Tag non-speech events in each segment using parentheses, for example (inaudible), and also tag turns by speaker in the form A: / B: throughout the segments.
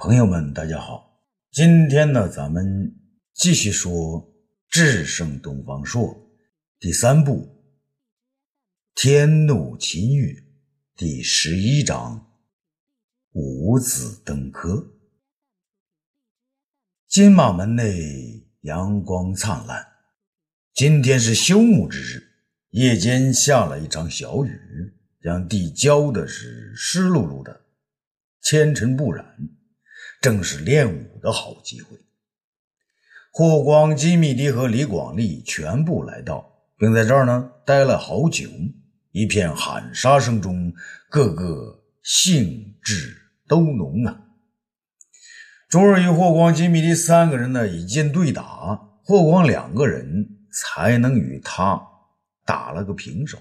A: 朋友们，大家好！今天呢，咱们继续说《智胜东方朔》第三部《天怒秦欲》第十一章“五子登科”。金马门内阳光灿烂，今天是休沐之日，夜间下了一场小雨，将地浇的是湿漉漉的，纤尘不染。正是练武的好机会。霍光、金密迪和李广利全部来到，并在这儿呢待了好久。一片喊杀声中，个个兴致都浓啊。周日与霍光、金密迪三个人呢以剑对打，霍光两个人才能与他打了个平手。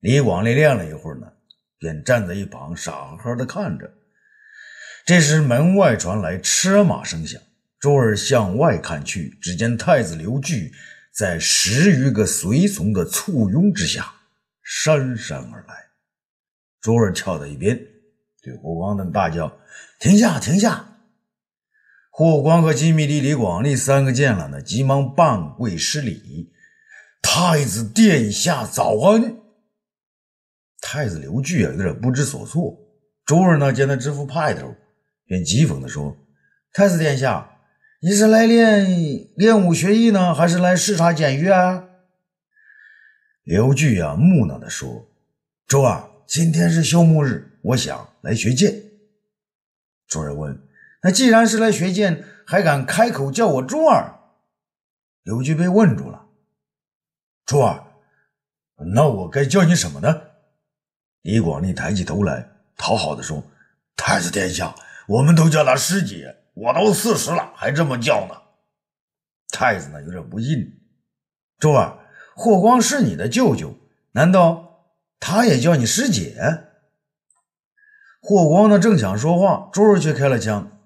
A: 李广利练了一会儿呢，便站在一旁傻呵呵的看着。这时，门外传来车马声响。周儿向外看去，只见太子刘据在十余个随从的簇拥之下姗姗而来。周儿跳到一边，对霍光等大叫：“停下，停下！”霍光和金密帝、李广利三个见了呢，急忙半跪施礼：“太子殿下早安！”太子刘据啊，有点不知所措。周儿呢，见他这副派头。便讥讽地说：“太子殿下，你是来练练武学艺呢，还是来视察监狱啊？”刘据啊，木讷地说：“周儿，今天是休沐日，我想来学剑。”众人问：“那既然是来学剑，还敢开口叫我周儿？”刘据被问住了。周儿，那我该叫你什么呢？李广利抬起头来，讨好的说：“太子殿下。”我们都叫他师姐，我都四十了，还这么叫呢。太子呢有点不信。周儿，霍光是你的舅舅，难道他也叫你师姐？霍光呢正想说话，周儿却开了枪。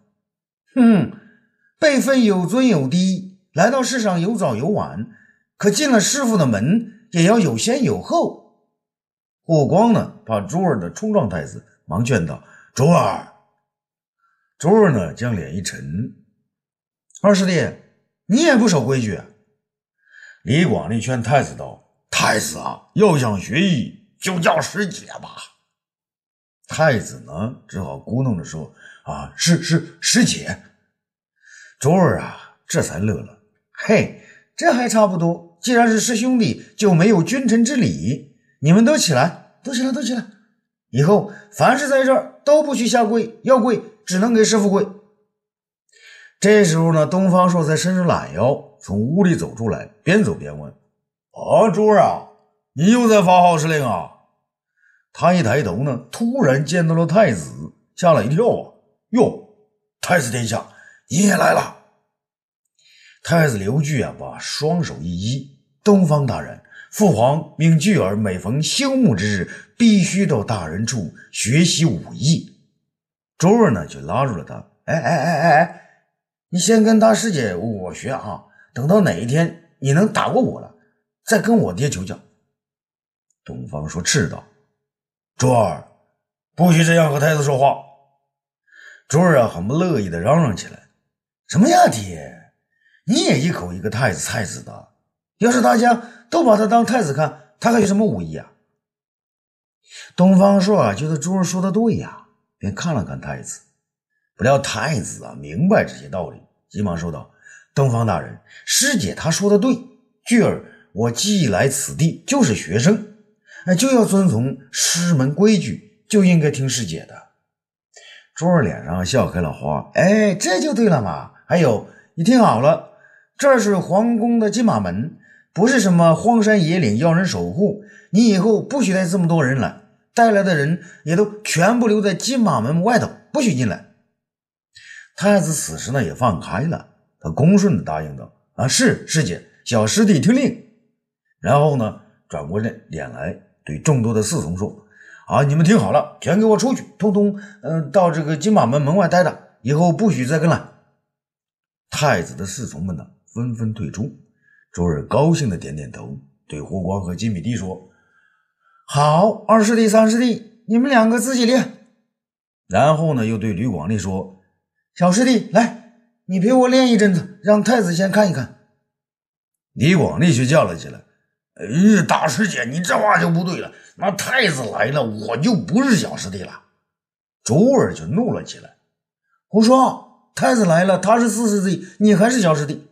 A: 哼，辈分有尊有低，来到世上有早有晚，可进了师傅的门，也要有先有后。霍光呢怕周儿的冲撞太子，忙劝道：“周儿。”周儿呢，将脸一沉：“二师弟，你也不守规矩。”李广利劝太子道：“太子啊，要想学艺，就叫师姐吧。”太子呢，只好咕哝着说：“啊，是是师姐。”周儿啊，这才乐了：“嘿，这还差不多。既然是师兄弟，就没有君臣之礼。你们都起来，都起来，都起来。以后凡是在这儿，都不许下跪，要跪。”只能给师傅跪。这时候呢，东方朔才伸着懒腰从屋里走出来，边走边问：“啊，珠儿啊，你又在发号施令啊？”他一抬头呢，突然见到了太子，吓了一跳啊！哟，太子殿下，你也来了。太子刘据啊，把双手一揖：“东方大人，父皇命巨儿每逢休沐之日，必须到大人处学习武艺。”周儿呢，就拉住了他。哎哎哎哎哎，你先跟大师姐我学啊，等到哪一天你能打过我了，再跟我爹求教。东方说斥道：“周儿，不许这样和太子说话。”周儿啊，很不乐意的嚷嚷起来：“什么呀，爹？你也一口一个太子太子的，要是大家都把他当太子看，他还有什么武艺啊？”东方朔啊，觉得朱儿说的对呀。便看了看太子，不料太子啊明白这些道理，急忙说道：“东方大人，师姐她说的对，巨儿我既来此地就是学生，哎，就要遵从师门规矩，就应该听师姐的。”珠儿脸上笑开了花，哎，这就对了嘛！还有，你听好了，这是皇宫的金马门，不是什么荒山野岭要人守护，你以后不许带这么多人来。带来的人也都全部留在金马门外头，不许进来。太子此时呢也放开了，他恭顺的答应道：“啊，是师姐，小师弟听令。”然后呢转过脸脸来对众多的侍从说：“啊，你们听好了，全给我出去，通通嗯到这个金马门门外待着，以后不许再跟来。”太子的侍从们呢纷纷退出。周儿高兴的点点头，对霍光和金米帝说。好，二师弟、三师弟，你们两个自己练。然后呢，又对吕广利说：“小师弟，来，你陪我练一阵子，让太子先看一看。”李广利却叫了起来：“哎，大师姐，你这话就不对了。那太子来了，我就不是小师弟了。”周儿就怒了起来：“胡说！太子来了，他是四师弟，你还是小师弟。”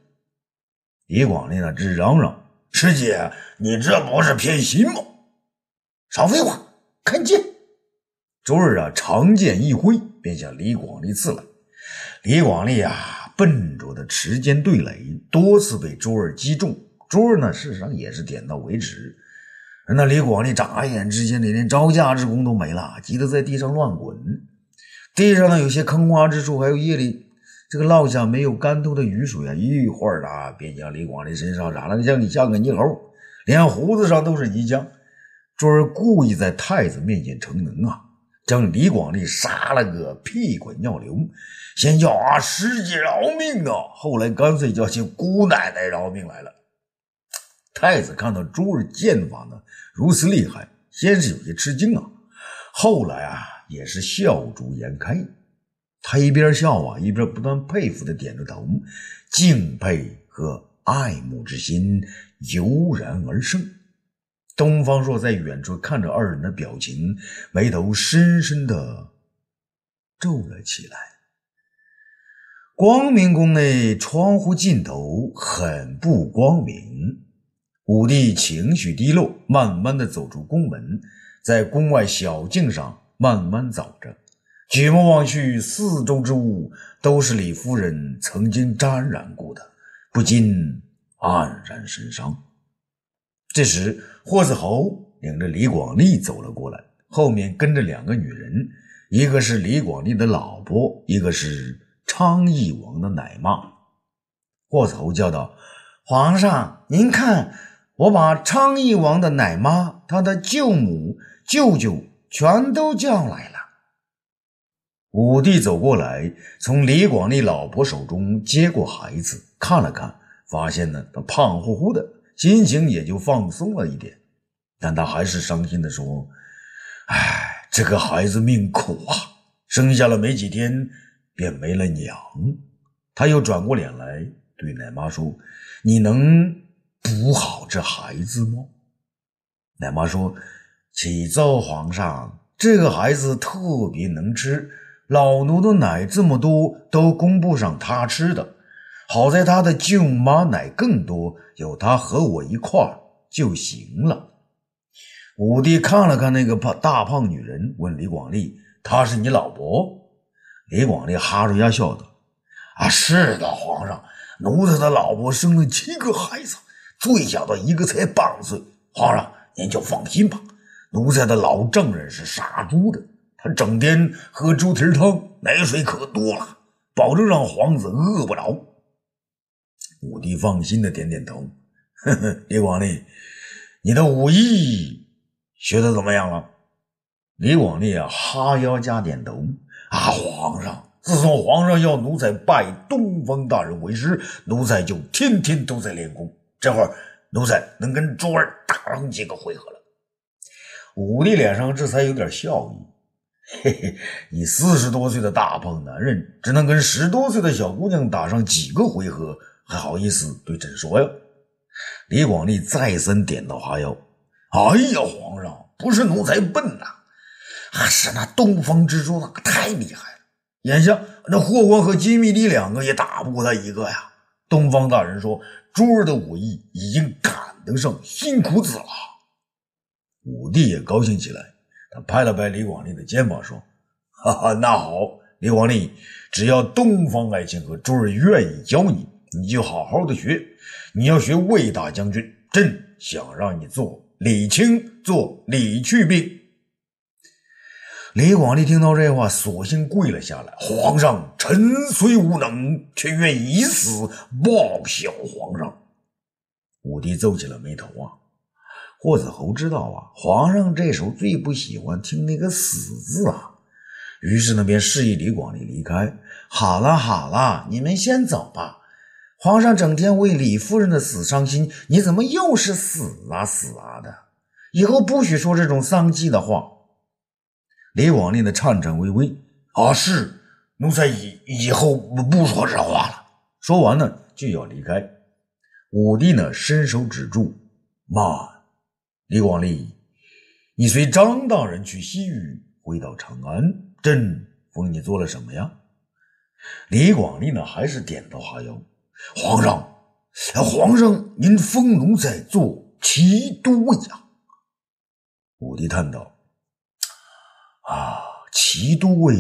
A: 李广利呢，直嚷嚷：“师姐，你这不是偏心吗？”少废话，看剑！周儿啊，长剑一挥，便向李广利刺来。李广利啊，笨拙的持剑对垒，多次被周儿击中。周儿呢，事实上也是点到为止。那李广利眨眼之间，连招架之功都没了，急得在地上乱滚。地上呢，有些坑洼之处，还有夜里这个落下没有干透的雨水啊，一会儿啊，便将李广利身上染了个像像个泥猴，连胡子上都是泥浆。周儿故意在太子面前逞能啊，将李广利杀了个屁滚尿流，先叫啊师姐饶命啊，后来干脆叫起姑奶奶饶命来了。太子看到朱儿剑法呢如此厉害，先是有些吃惊啊，后来啊也是笑逐颜开。他一边笑啊，一边不断佩服的点着头，敬佩和爱慕之心油然而生。东方朔在远处看着二人的表情，眉头深深的皱了起来。光明宫内窗户尽头很不光明，武帝情绪低落，慢慢的走出宫门，在宫外小径上慢慢走着，举目望去，四周之物都是李夫人曾经沾染过的，不禁黯然神伤。这时，霍子侯领着李广利走了过来，后面跟着两个女人，一个是李广利的老婆，一个是昌邑王的奶妈。霍子侯叫道：“皇上，您看，我把昌邑王的奶妈、他的舅母、舅舅全都叫来了。”武帝走过来，从李广利老婆手中接过孩子，看了看，发现呢，他胖乎乎的。心情也就放松了一点，但他还是伤心的说：“哎，这个孩子命苦啊，生下了没几天便没了娘。”他又转过脸来对奶妈说：“你能补好这孩子吗？”奶妈说：“启奏皇上，这个孩子特别能吃，老奴的奶这么多都供不上他吃的。”好在他的舅妈奶更多，有他和我一块儿就行了。武帝看了看那个胖大胖女人，问李广利：“她是你老婆？”李广利哈着牙笑道：“啊，是的，皇上，奴才的老婆生了七个孩子，最小的一个才半岁。皇上您就放心吧，奴才的老丈人是杀猪的，他整天喝猪蹄汤，奶水可多了，保证让皇子饿不着。”武帝放心的点点头，呵呵，李广利，你的武艺学的怎么样了？李广利啊，哈腰加点头。啊，皇上，自从皇上要奴才拜东方大人为师，奴才就天天都在练功。这会儿，奴才能跟周儿打上几个回合了。武帝脸上这才有点笑意。嘿嘿，你四十多岁的大胖男人，只能跟十多岁的小姑娘打上几个回合？还好意思对朕说呀？李广利再三点头哈腰。哎呀，皇上，不是奴才笨呐，啊是那东方之珠太厉害了。眼下那霍光和金密离两个也打不过他一个呀。东方大人说，珠儿的武艺已经赶得上辛苦子了。武帝也高兴起来，他拍了拍李广利的肩膀说：“ (laughs) 哈哈，那好，李广利，只要东方爱卿和珠儿愿意教你。”你就好好的学，你要学魏大将军，朕想让你做李清，做李去病。李广利听到这话，索性跪了下来。皇上，臣虽无能，却愿以死报效皇上。武帝皱起了眉头啊。霍子侯知道啊，皇上这时候最不喜欢听那个死字啊，于是呢便示意李广利离开。好了好了，你们先走吧。皇上整天为李夫人的死伤心，你怎么又是死啊死啊的？以后不许说这种丧气的话。李广利的颤颤巍巍，啊，是奴才以以后不说这话了。说完呢，就要离开。武帝呢，伸手止住，慢，李广利，你随张大人去西域，回到长安，朕封你做了什么呀？李广利呢，还是点头哈腰。皇上，皇上，您封奴才做齐都尉呀？武帝叹道：“啊，齐都尉，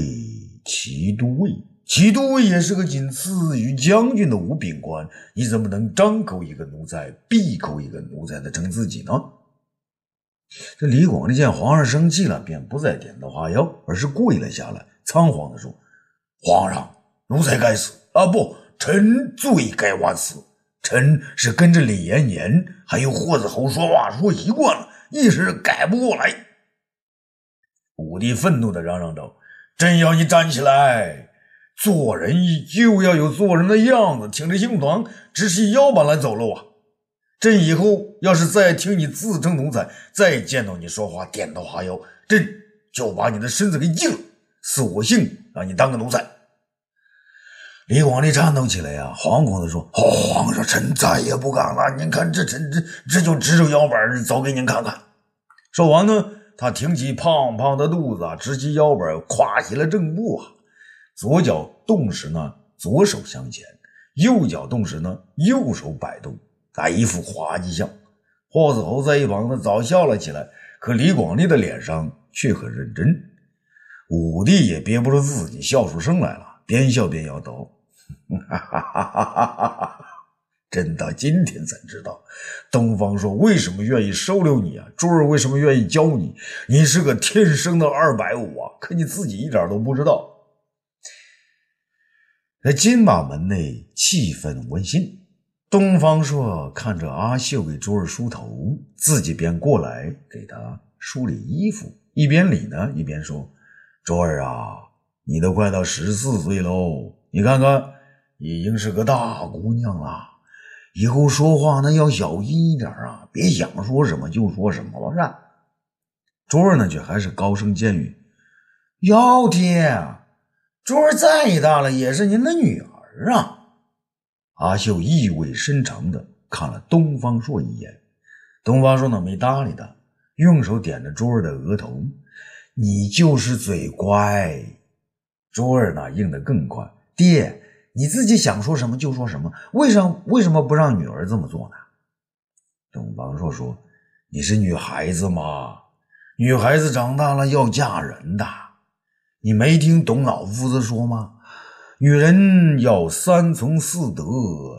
A: 齐都尉，齐都尉也是个仅次于将军的五品官，你怎么能张口一个奴才，闭口一个奴才的称自己呢？”这李广利见皇上生气了，便不再点头哈腰，而是跪了下来，仓皇地说：“皇上，奴才该死啊！不。”臣罪该万死，臣是跟着李延年还有霍子侯说话说习惯了，一时改不过来。武帝愤怒的嚷嚷道：“朕要你站起来，做人就要有做人的样子，挺着胸膛，直起腰板来走路啊！朕以后要是再听你自称奴才，再见到你说话点头哈腰，朕就把你的身子给硬了，索性让你当个奴才。”李广利颤抖起来呀，惶恐地说：“皇上，臣再也不敢了。您看，这臣这这就直着腰板走给您看看。”说完呢，他挺起胖胖的肚子，直起腰板，跨起了正步啊。左脚动时呢，左手向前；右脚动时呢，右手摆动，打一副滑稽相。霍子侯在一旁呢，早笑了起来，可李广利的脸上却很认真。武帝也憋不住自己笑出声来了。边笑边摇头，哈哈哈哈哈哈！朕到今天才知道，东方朔为什么愿意收留你啊？珠儿为什么愿意教你？你是个天生的二百五啊！可你自己一点都不知道。在金马门内，气氛温馨。东方朔看着阿秀给珠儿梳头，自己便过来给她梳理衣服，一边理呢，一边说：“珠儿啊。”你都快到十四岁喽，你看看，已经是个大姑娘了。以后说话呢要小心一点啊，别想说什么就说什么了。是珠儿呢却还是高声尖语：“幺爹，珠儿再大了也是您的女儿啊。”阿秀意味深长的看了东方朔一眼，东方朔呢没搭理他，用手点着珠儿的额头：“你就是嘴乖。”珠儿呢应得更快，爹，你自己想说什么就说什么，为什为什么不让女儿这么做呢？东方朔说：“你是女孩子嘛，女孩子长大了要嫁人的，你没听董老夫子说吗？女人要三从四德，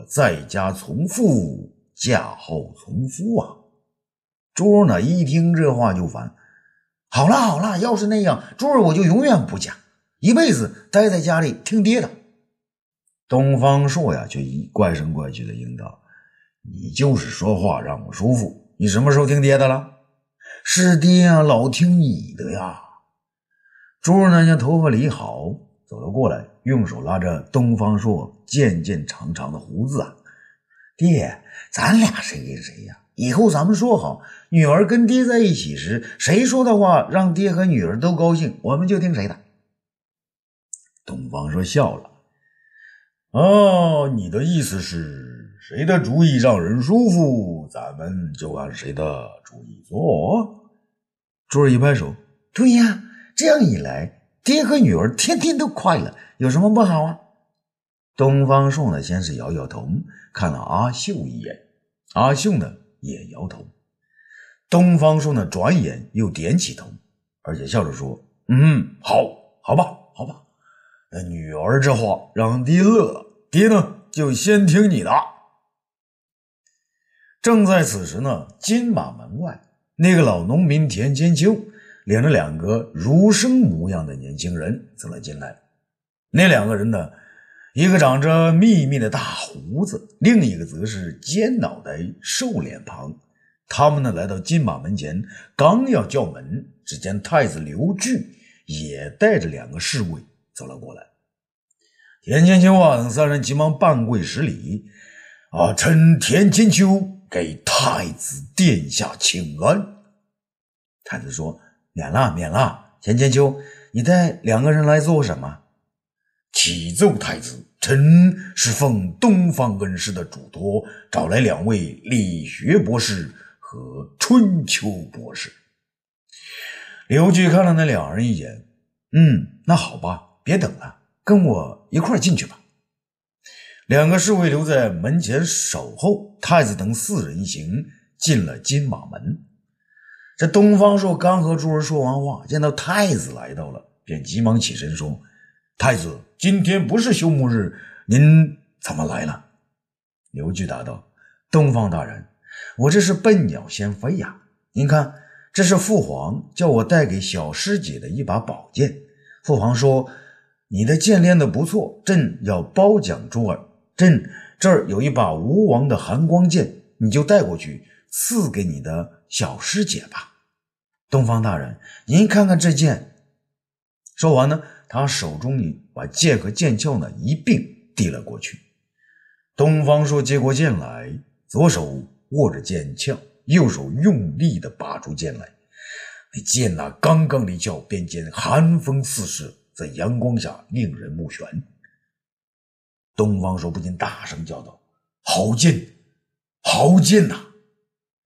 A: 在家从父，嫁后从夫啊。”珠儿呢一听这话就烦，好了好了，要是那样，珠儿我就永远不嫁。一辈子待在家里听爹的，东方朔呀，却一怪声怪气的应道：“你就是说话让我舒服，你什么时候听爹的了？是爹呀，老听你的呀。”珠儿呢，将头发理好，走了过来，用手拉着东方朔渐渐长长的胡子啊，“爹，咱俩谁跟谁呀？以后咱们说好，女儿跟爹在一起时，谁说的话让爹和女儿都高兴，我们就听谁的。”东方朔笑了，哦，你的意思是谁的主意让人舒服，咱们就按谁的主意做。珠儿一拍手，对呀，这样一来，爹和女儿天天都快乐，有什么不好啊？东方朔呢，先是摇摇头，看了阿秀一眼，阿秀呢也摇头。东方朔呢，转眼又点起头，而且笑着说：“嗯，好，好吧，好吧。”那女儿这话让爹乐了，爹呢就先听你的。正在此时呢，金马门外那个老农民田千秋领着两个儒生模样的年轻人走了进来。那两个人呢，一个长着密密的大胡子，另一个则是尖脑袋、瘦脸庞。他们呢来到金马门前，刚要叫门，只见太子刘据也带着两个侍卫。走了过来，田千秋啊等三人急忙半跪十礼，啊，臣田千秋给太子殿下请安。太子说：“免了，免了，田千秋，你带两个人来做什么？启奏太子，臣是奉东方恩师的嘱托，找来两位理学博士和春秋博士。刘据看了那两人一眼，嗯，那好吧，别等了，跟我一块进去吧。两个侍卫留在门前守候，太子等四人行进了金马门。这东方朔刚和诸儿说完话，见到太子来到了，便急忙起身说：“太子，今天不是休沐日，您怎么来了？”刘据答道：“东方大人，我这是笨鸟先飞呀。您看，这是父皇叫我带给小师姐的一把宝剑。父皇说，你的剑练得不错，朕要褒奖诸儿。”朕这儿有一把吴王的寒光剑，你就带过去赐给你的小师姐吧。东方大人，您看看这剑。说完呢，他手中里把剑和剑鞘呢一并递了过去。东方朔接过剑来，左手握着剑鞘，右手用力的拔出剑来。那剑呐，刚刚离鞘，便见寒风四射，在阳光下令人目眩。东方朔不禁大声叫道：“好剑，好剑呐！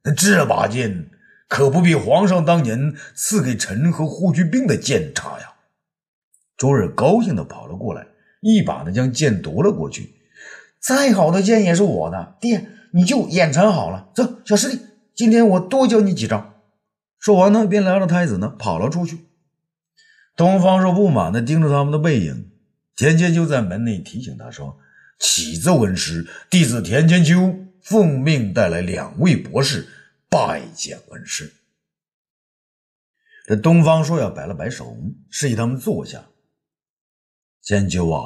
A: 那这把剑可不比皇上当年赐给臣和护军兵的剑差呀！”周日高兴的跑了过来，一把呢将剑夺了过去。再好的剑也是我的，爹你就眼馋好了。走，小师弟，今天我多教你几招。说完呢，便拉着太子呢跑了出去。东方朔不满的盯着他们的背影。田千秋在门内提醒他说：“启奏恩师，弟子田千秋奉命带来两位博士拜见恩师。”这东方朔要摆了摆手，示意他们坐下。千秋啊，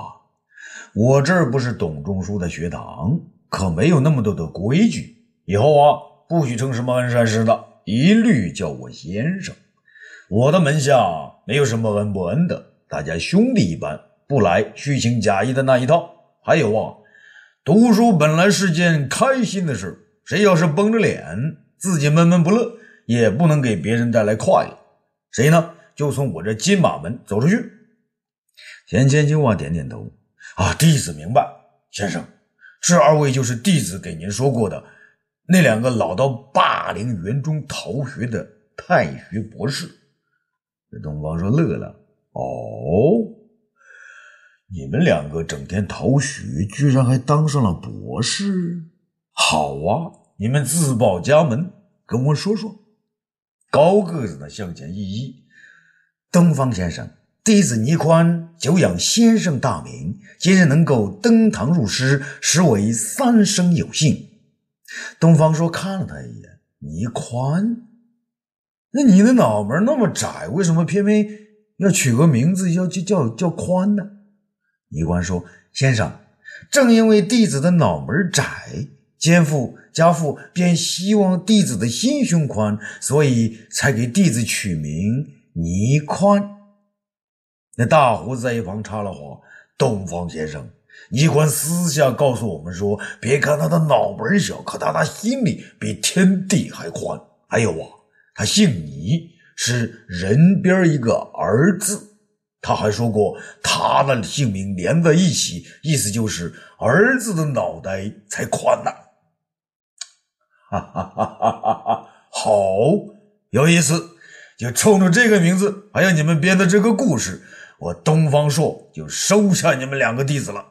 A: 我这儿不是董仲舒的学堂，可没有那么多的规矩。以后啊，不许称什么恩山师的，一律叫我先生。我的门下没有什么恩不恩的，大家兄弟一般。不来虚情假意的那一套。还有啊，读书本来是件开心的事，谁要是绷着脸，自己闷闷不乐，也不能给别人带来快乐。谁呢？就从我这金马门走出去。田千秋啊，点点头。啊，弟子明白，先生，这二位就是弟子给您说过的那两个老到霸陵园中逃学的太学博士。东方说乐了。哦。你们两个整天逃学，居然还当上了博士，好啊！你们自报家门，跟我说说。高个子的向前一揖：“东方先生，弟子倪宽久仰先生大名，今日能够登堂入室，实为三生有幸。”东方说：“看了他一眼，倪宽，那你的脑门那么窄，为什么偏偏要取个名字要叫叫叫宽呢？”尼官说：“先生，正因为弟子的脑门窄，奸父家父便希望弟子的心胸宽，所以才给弟子取名倪宽。”那大胡子在一旁插了话：“东方先生，倪宽私下告诉我们说，别看他的脑门小，可他的心里比天地还宽。还有啊，他姓倪，是人边一个儿字。”他还说过，他的姓名连在一起，意思就是儿子的脑袋才宽呐！哈哈哈哈哈哈！好有意思，就冲着这个名字，还有你们编的这个故事，我东方朔就收下你们两个弟子了。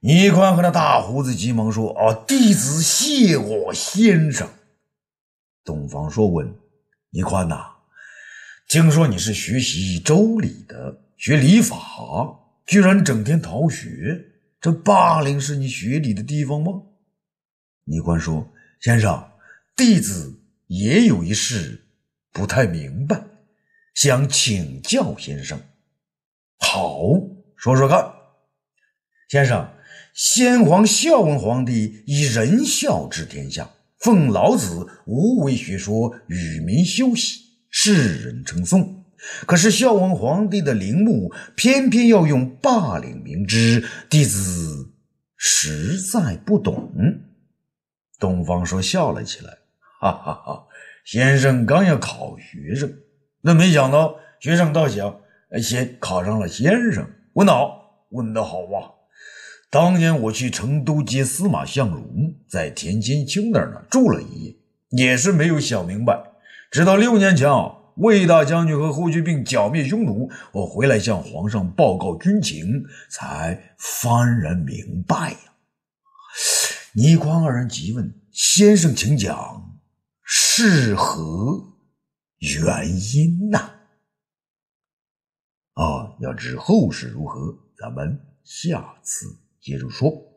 A: 倪宽和那大胡子急忙说：“啊，弟子谢过先生。”东方说问：“倪宽呐？”听说你是学习周礼的，学礼法，居然整天逃学，这霸陵是你学礼的地方吗？倪宽说：“先生，弟子也有一事不太明白，想请教先生。”好，说说看。先生，先皇孝文皇帝以仁孝治天下，奉老子无为学说与民休息。世人称颂，可是孝文皇帝的陵墓偏偏要用霸陵名之，弟子实在不懂。东方朔笑了起来，哈哈哈！先生刚要考学生，那没想到学生倒小，先考上了先生。问道：“问得好啊！当年我去成都接司马相如，在田千秋那儿呢住了一夜，也是没有想明白。直到六年前啊，魏大将军和霍去病剿灭匈奴，我回来向皇上报告军情，才幡然明白呀。”倪匡二人急问：“先生，请讲，是何原因呐？”啊，要知后事如何，咱们下次接着说。